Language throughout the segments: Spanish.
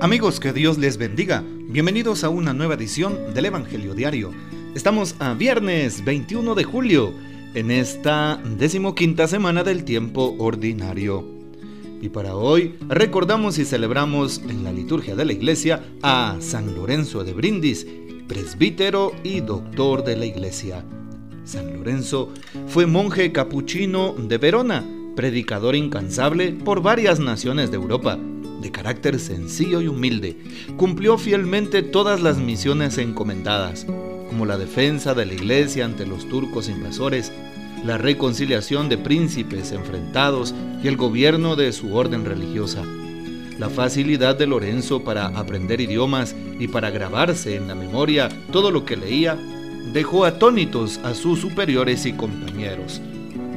Amigos, que Dios les bendiga. Bienvenidos a una nueva edición del Evangelio Diario. Estamos a viernes 21 de julio, en esta decimoquinta semana del tiempo ordinario. Y para hoy recordamos y celebramos en la liturgia de la iglesia a San Lorenzo de Brindis, presbítero y doctor de la iglesia. San Lorenzo fue monje capuchino de Verona, predicador incansable por varias naciones de Europa de carácter sencillo y humilde, cumplió fielmente todas las misiones encomendadas, como la defensa de la iglesia ante los turcos invasores, la reconciliación de príncipes enfrentados y el gobierno de su orden religiosa. La facilidad de Lorenzo para aprender idiomas y para grabarse en la memoria todo lo que leía dejó atónitos a sus superiores y compañeros.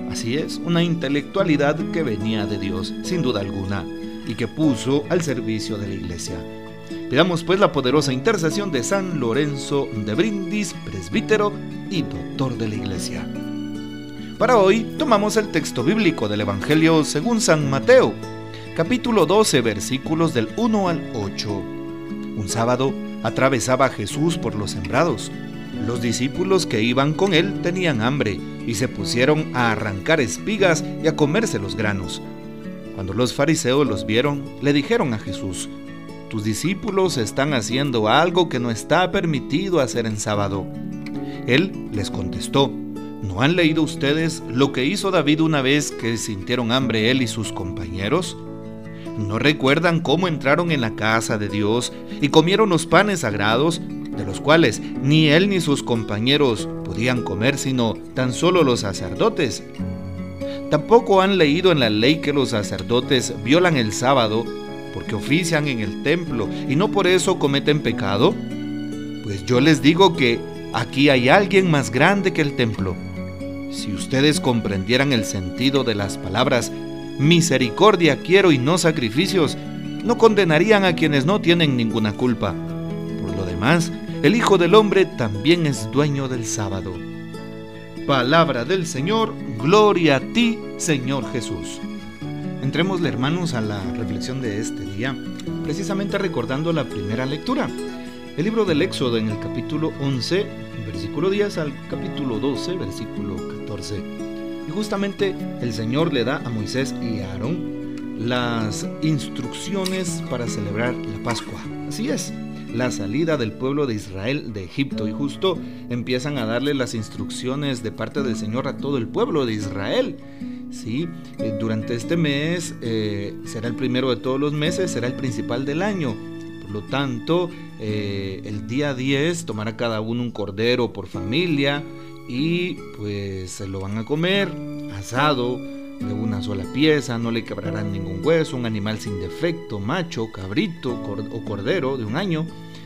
Así es, una intelectualidad que venía de Dios, sin duda alguna y que puso al servicio de la iglesia. Pidamos pues la poderosa intercesión de San Lorenzo de Brindis, presbítero y doctor de la iglesia. Para hoy tomamos el texto bíblico del Evangelio según San Mateo, capítulo 12, versículos del 1 al 8. Un sábado atravesaba Jesús por los sembrados. Los discípulos que iban con él tenían hambre y se pusieron a arrancar espigas y a comerse los granos. Cuando los fariseos los vieron, le dijeron a Jesús, tus discípulos están haciendo algo que no está permitido hacer en sábado. Él les contestó, ¿no han leído ustedes lo que hizo David una vez que sintieron hambre él y sus compañeros? ¿No recuerdan cómo entraron en la casa de Dios y comieron los panes sagrados, de los cuales ni él ni sus compañeros podían comer sino tan solo los sacerdotes? Tampoco han leído en la ley que los sacerdotes violan el sábado porque ofician en el templo y no por eso cometen pecado. Pues yo les digo que aquí hay alguien más grande que el templo. Si ustedes comprendieran el sentido de las palabras misericordia quiero y no sacrificios, no condenarían a quienes no tienen ninguna culpa. Por lo demás, el Hijo del Hombre también es dueño del sábado. Palabra del Señor, gloria a ti, Señor Jesús. Entremos, hermanos, a la reflexión de este día, precisamente recordando la primera lectura. El libro del Éxodo en el capítulo 11, versículo 10 al capítulo 12, versículo 14. Y justamente el Señor le da a Moisés y a Aarón las instrucciones para celebrar la Pascua. Así es, la salida del pueblo de Israel de Egipto y justo empiezan a darle las instrucciones de parte del Señor a todo el pueblo de Israel. Sí, eh, durante este mes eh, será el primero de todos los meses, será el principal del año. Por lo tanto, eh, el día 10 tomará cada uno un cordero por familia y pues se lo van a comer asado de una sola pieza, no le quebrarán ningún hueso, un animal sin defecto, macho, cabrito o cordero de un año,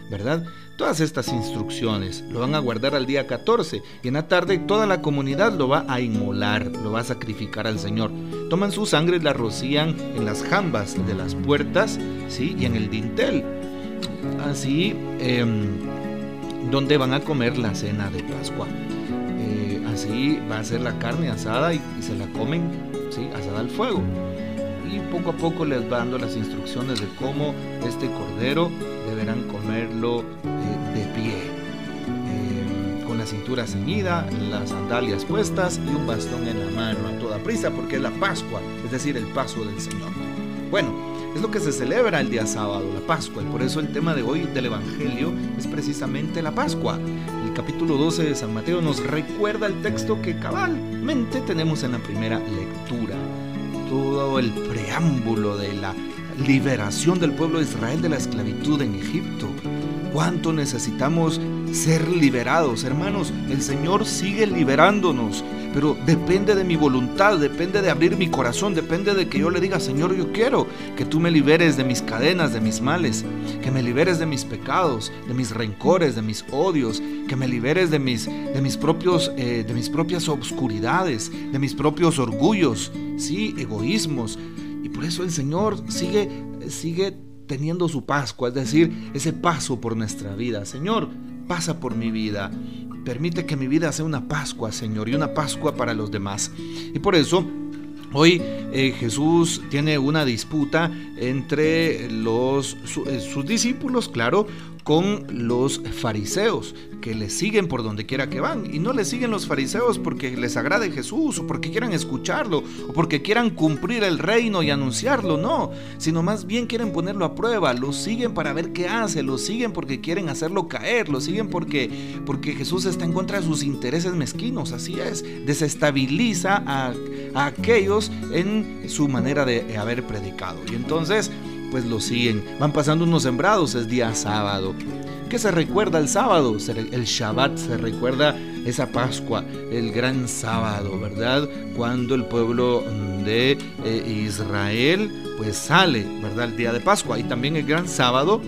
¿verdad? Todas estas instrucciones lo van a guardar al día 14 y en la tarde toda la comunidad lo va a inmolar, lo va a sacrificar al Señor. Toman su sangre y la rocían en las jambas de las puertas ¿sí? y en el dintel. Así, em, donde van a comer la cena de Pascua. Eh, así va a ser la carne asada y se la comen ¿sí? asada al fuego. Y poco a poco les va dando las instrucciones de cómo este cordero deberán comerlo eh, de pie, eh, con la cintura ceñida, las sandalias puestas y un bastón en la mano a toda prisa, porque es la Pascua, es decir, el paso del Señor. Bueno, es lo que se celebra el día sábado, la Pascua, y por eso el tema de hoy del Evangelio es precisamente la Pascua. El capítulo 12 de San Mateo nos recuerda el texto que cabalmente tenemos en la primera lectura. Todo el preámbulo de la liberación del pueblo de Israel de la esclavitud en Egipto. ¿Cuánto necesitamos ser liberados, hermanos? El Señor sigue liberándonos pero depende de mi voluntad, depende de abrir mi corazón, depende de que yo le diga, Señor, yo quiero que tú me liberes de mis cadenas, de mis males, que me liberes de mis pecados, de mis rencores, de mis odios, que me liberes de mis, de mis, propios, eh, de mis propias obscuridades, de mis propios orgullos, sí, egoísmos. Y por eso el Señor sigue, sigue teniendo su Pascua, es decir, ese paso por nuestra vida. Señor, pasa por mi vida. Permite que mi vida sea una Pascua, Señor, y una Pascua para los demás. Y por eso Hoy eh, Jesús tiene una disputa entre los, eh, sus discípulos, claro, con los fariseos, que le siguen por donde quiera que van. Y no le siguen los fariseos porque les agrade Jesús, o porque quieran escucharlo, o porque quieran cumplir el reino y anunciarlo, no, sino más bien quieren ponerlo a prueba, lo siguen para ver qué hace, lo siguen porque quieren hacerlo caer, lo siguen porque, porque Jesús está en contra de sus intereses mezquinos, así es, desestabiliza a, a aquellos en su manera de haber predicado. Y entonces pues lo siguen. Van pasando unos sembrados, es día sábado. ¿Qué se recuerda el sábado? El Shabbat se recuerda esa Pascua, el gran sábado, ¿verdad? Cuando el pueblo de eh, Israel pues sale, ¿verdad? El día de Pascua y también el gran sábado,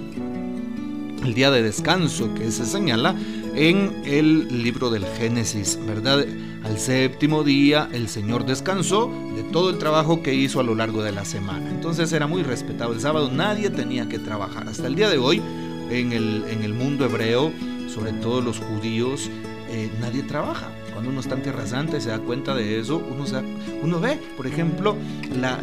el día de descanso que se señala en el libro del Génesis, ¿verdad? Al séptimo día el Señor descansó de todo el trabajo que hizo a lo largo de la semana. Entonces era muy respetado. El sábado nadie tenía que trabajar. Hasta el día de hoy, en el, en el mundo hebreo, sobre todo los judíos, eh, nadie trabaja. Cuando uno está en Tierra Santa y se da cuenta de eso, uno, uno ve, por ejemplo, la,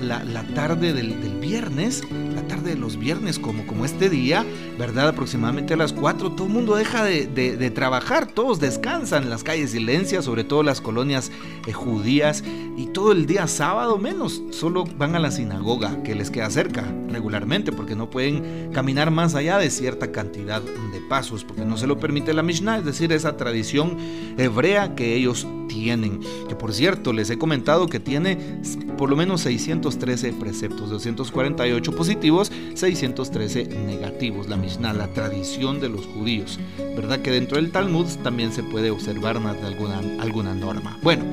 tarde del, viernes, la tarde de los viernes, como, como este día, ¿verdad? Aproximadamente a las 4, todo el mundo deja de, trabajar, todos descansan, las calles silencias, sobre todo las colonias eh, judías, y todo el día sábado menos, solo van a la sinagoga que les queda cerca regularmente, porque no pueden caminar más allá de cierta cantidad de pasos, porque no se lo permite la Mishnah, es decir, esa tradición hebrea que ellos tienen. Que por cierto, les he comentado que tiene por lo menos 613 preceptos, 248 positivos, 613 negativos. La Mishnah, la tradición de los judíos. ¿Verdad que dentro del Talmud también se puede observar más de alguna, alguna norma? Bueno,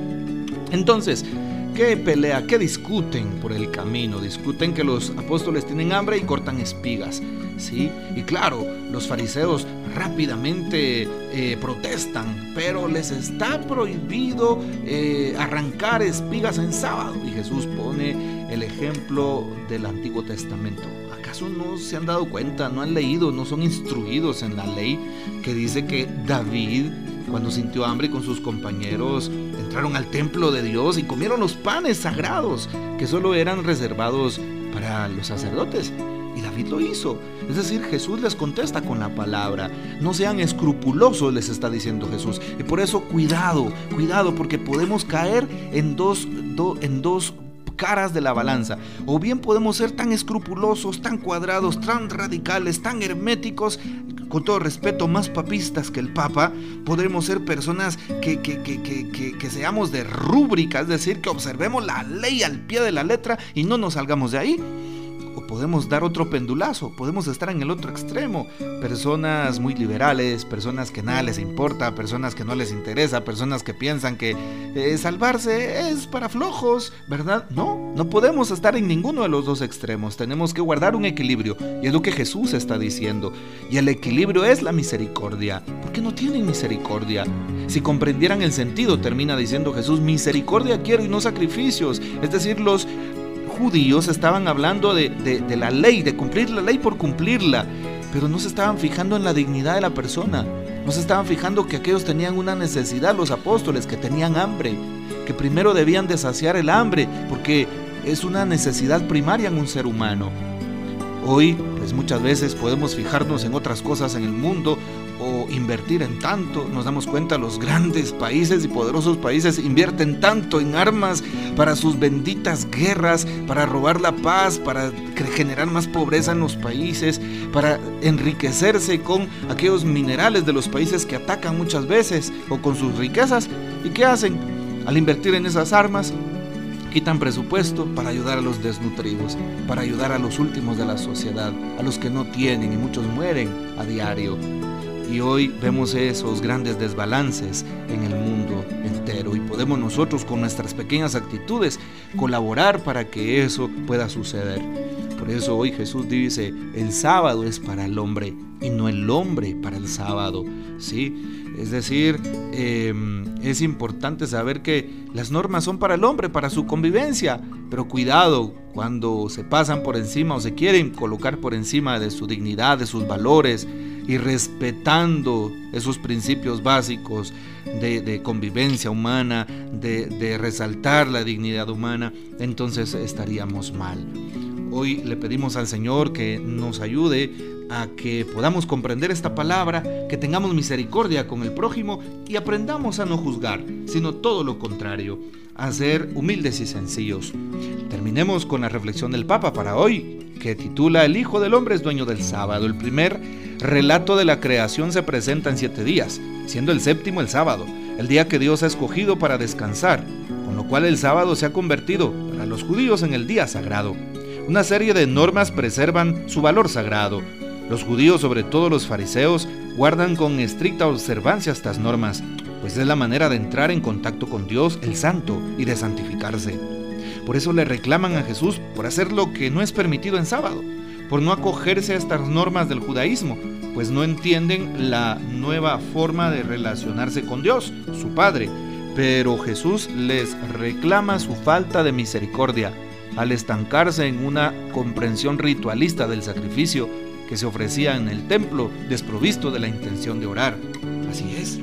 entonces, ¿Qué pelea? ¿Qué discuten por el camino? Discuten que los apóstoles tienen hambre y cortan espigas. ¿sí? Y claro, los fariseos rápidamente eh, protestan, pero les está prohibido eh, arrancar espigas en sábado. Y Jesús pone el ejemplo del Antiguo Testamento. ¿Acaso no se han dado cuenta, no han leído, no son instruidos en la ley que dice que David, cuando sintió hambre con sus compañeros, entraron al templo de Dios y comieron los panes sagrados que solo eran reservados para los sacerdotes? Y David lo hizo. Es decir, Jesús les contesta con la palabra. No sean escrupulosos, les está diciendo Jesús. Y por eso cuidado, cuidado, porque podemos caer en dos, en dos caras de la balanza. O bien podemos ser tan escrupulosos, tan cuadrados, tan radicales, tan herméticos, con todo respeto, más papistas que el Papa. Podremos ser personas que, que, que, que, seamos de rúbrica, es decir, que observemos la ley al pie de la letra y no nos salgamos de ahí podemos dar otro pendulazo, podemos estar en el otro extremo. Personas muy liberales, personas que nada les importa, personas que no les interesa, personas que piensan que eh, salvarse es para flojos, ¿verdad? No, no podemos estar en ninguno de los dos extremos, tenemos que guardar un equilibrio y es lo que Jesús está diciendo. Y el equilibrio es la misericordia. ¿Por qué no tienen misericordia? Si comprendieran el sentido, termina diciendo Jesús, misericordia quiero y no sacrificios. Es decir, los, judíos estaban hablando de, la ley, de cumplir la ley por cumplirla, pero no se estaban fijando en la dignidad de la persona, no se estaban fijando que aquellos tenían una necesidad, los apóstoles, que tenían hambre, que primero debían de saciar el hambre, porque es una necesidad primaria en un ser humano. Hoy, pues muchas veces podemos fijarnos en otras cosas en el mundo invertir en tanto. Nos damos cuenta, los grandes países y poderosos países invierten tanto en armas para sus benditas guerras, para robar la paz, para generar más pobreza en los países, para enriquecerse con aquellos minerales de los países que atacan muchas veces o con sus riquezas. ¿Y qué hacen? Al invertir en esas armas, quitan presupuesto para ayudar a los desnutridos, para ayudar a los últimos de la sociedad, a los que no tienen y muchos mueren a diario. Y hoy vemos esos grandes desbalances en el mundo entero y podemos nosotros con nuestras pequeñas actitudes colaborar para que eso pueda suceder. Por eso hoy Jesús dice, el sábado es para el hombre y no el hombre para el sábado. ¿sí? Es decir, em, es importante saber que las normas son para el hombre, para su convivencia, pero cuidado cuando se pasan por encima o se quieren colocar por encima de su dignidad, de sus valores, y respetando esos principios básicos de, convivencia humana, de resaltar la dignidad humana, entonces estaríamos mal. Hoy le pedimos al Señor que nos ayude a que podamos comprender esta palabra, que tengamos misericordia con el prójimo y aprendamos a no juzgar, sino todo lo contrario, a ser humildes y sencillos. Terminemos con la reflexión del Papa para hoy, que titula El Hijo del Hombre es dueño del sábado. El primer relato de la creación se presenta en siete días, siendo el séptimo el sábado, el día que Dios ha escogido para descansar, con lo cual el sábado se ha convertido para los judíos en el día sagrado. Una serie de normas preservan su valor sagrado. Los judíos, sobre todo los fariseos, guardan con estricta observancia estas normas, pues es la manera de entrar en contacto con Dios el Santo y de santificarse. Por eso le reclaman a Jesús por hacer lo que no es permitido en sábado, por no acogerse a estas normas del judaísmo, pues no entienden la nueva forma de relacionarse con Dios, su Padre. Pero Jesús les reclama su falta de misericordia al estancarse en una comprensión ritualista del sacrificio que se ofrecía en el templo, desprovisto de la intención de orar. Así es.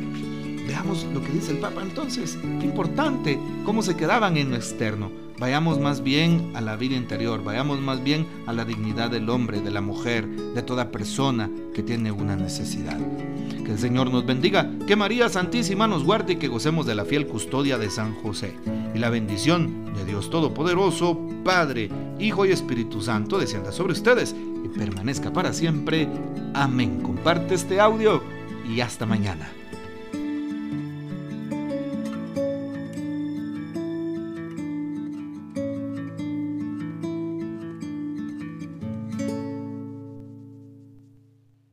Veamos lo que dice el Papa entonces. Qué importante cómo se quedaban en lo externo. Vayamos más bien a la vida interior, vayamos más bien a la dignidad del hombre, de la mujer, de toda persona que tiene una necesidad. Que el Señor nos bendiga, que María Santísima nos guarde y que gocemos de la fiel custodia de San José. Y la bendición de Dios Todopoderoso, Padre, Hijo y Espíritu Santo descienda sobre ustedes y permanezca para siempre. Amén. Comparte este audio y hasta mañana.